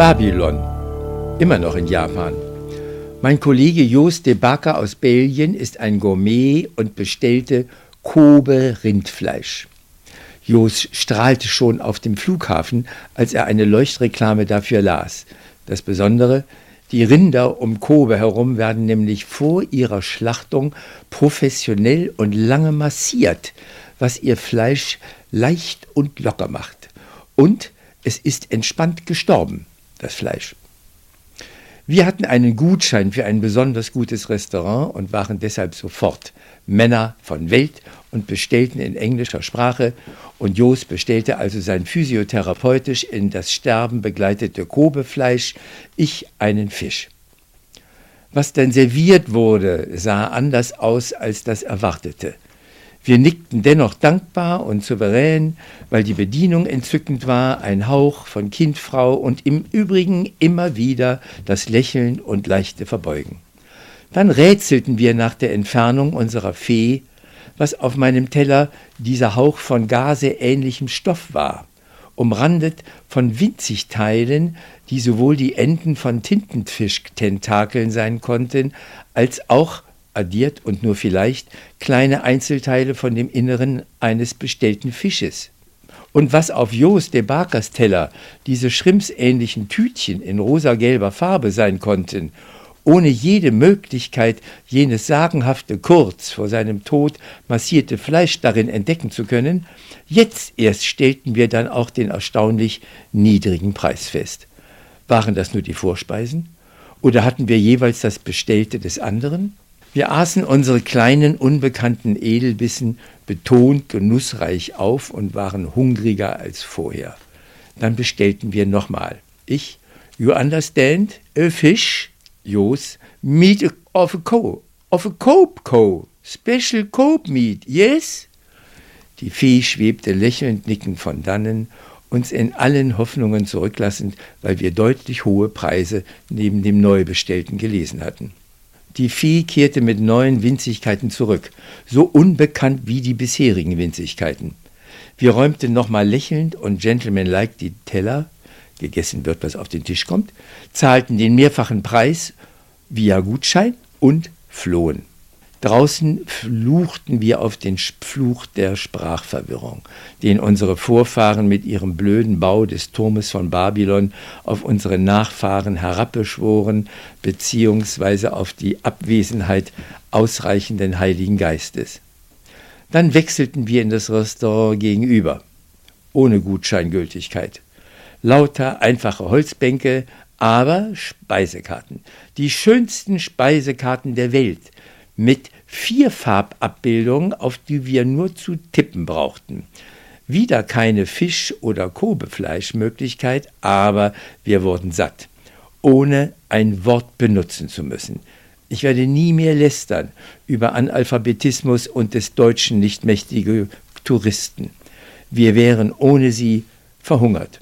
Babylon, immer noch in Japan. Mein Kollege Jos de Backer aus Belgien ist ein Gourmet und bestellte Kobe Rindfleisch. Jos strahlte schon auf dem Flughafen, als er eine Leuchtreklame dafür las. Das Besondere, die Rinder um Kobe herum werden nämlich vor ihrer Schlachtung professionell und lange massiert, was ihr Fleisch leicht und locker macht. Und es ist entspannt gestorben, das Fleisch. Wir hatten einen Gutschein für ein besonders gutes Restaurant und waren deshalb sofort Männer von Welt und bestellten in englischer Sprache und Jos bestellte also sein physiotherapeutisch in das Sterben begleitete Kobefleisch, ich einen Fisch. Was dann serviert wurde, sah anders aus als das Erwartete. Wir nickten dennoch dankbar und souverän, weil die Bedienung entzückend war, ein Hauch von Kindfrau und im Übrigen immer wieder das Lächeln und leichte Verbeugen. Dann rätselten wir nach der Entfernung unserer Fee, was auf meinem Teller dieser Hauch von gaseähnlichem Stoff war, umrandet von winzig Teilen, die sowohl die Enden von Tintenfischtentakeln sein konnten, als auch addiert und nur vielleicht kleine Einzelteile von dem Inneren eines bestellten Fisches. Und was auf Jos de Bakers Teller diese schrimpsähnlichen Tütchen in rosa-gelber Farbe sein konnten, ohne jede Möglichkeit, jenes sagenhafte kurz vor seinem Tod massierte Fleisch darin entdecken zu können, jetzt erst stellten wir dann auch den erstaunlich niedrigen Preis fest. Waren das nur die Vorspeisen? Oder hatten wir jeweils das Bestellte des anderen? Wir aßen unsere kleinen unbekannten Edelbissen betont genussreich auf und waren hungriger als vorher. Dann bestellten wir nochmal. Ich, you understand? A fish? Jos, meat of a cow. Of a cope co. Special cope meat, yes? Die Fee schwebte lächelnd nickend von dannen, uns in allen Hoffnungen zurücklassend, weil wir deutlich hohe Preise neben dem Neubestellten gelesen hatten. Die Vieh kehrte mit neuen Winzigkeiten zurück, so unbekannt wie die bisherigen Winzigkeiten. Wir räumten nochmal lächelnd und gentlemanlike die Teller, gegessen wird, was auf den Tisch kommt, zahlten den mehrfachen Preis via Gutschein und flohen. Draußen fluchten wir auf den Fluch der Sprachverwirrung, den unsere Vorfahren mit ihrem blöden Bau des Turmes von Babylon auf unsere Nachfahren herabbeschworen, beziehungsweise auf die Abwesenheit ausreichenden Heiligen Geistes. Dann wechselten wir in das Restaurant gegenüber, ohne Gutscheingültigkeit. Lauter einfache Holzbänke, aber Speisekarten, die schönsten Speisekarten der Welt, mit vier Farbabbildungen, auf die wir nur zu tippen brauchten. Wieder keine Fisch- oder Kobefleischmöglichkeit, aber wir wurden satt, ohne ein Wort benutzen zu müssen. Ich werde nie mehr lästern über Analphabetismus und des Deutschen nicht mächtige Touristen. Wir wären ohne sie verhungert.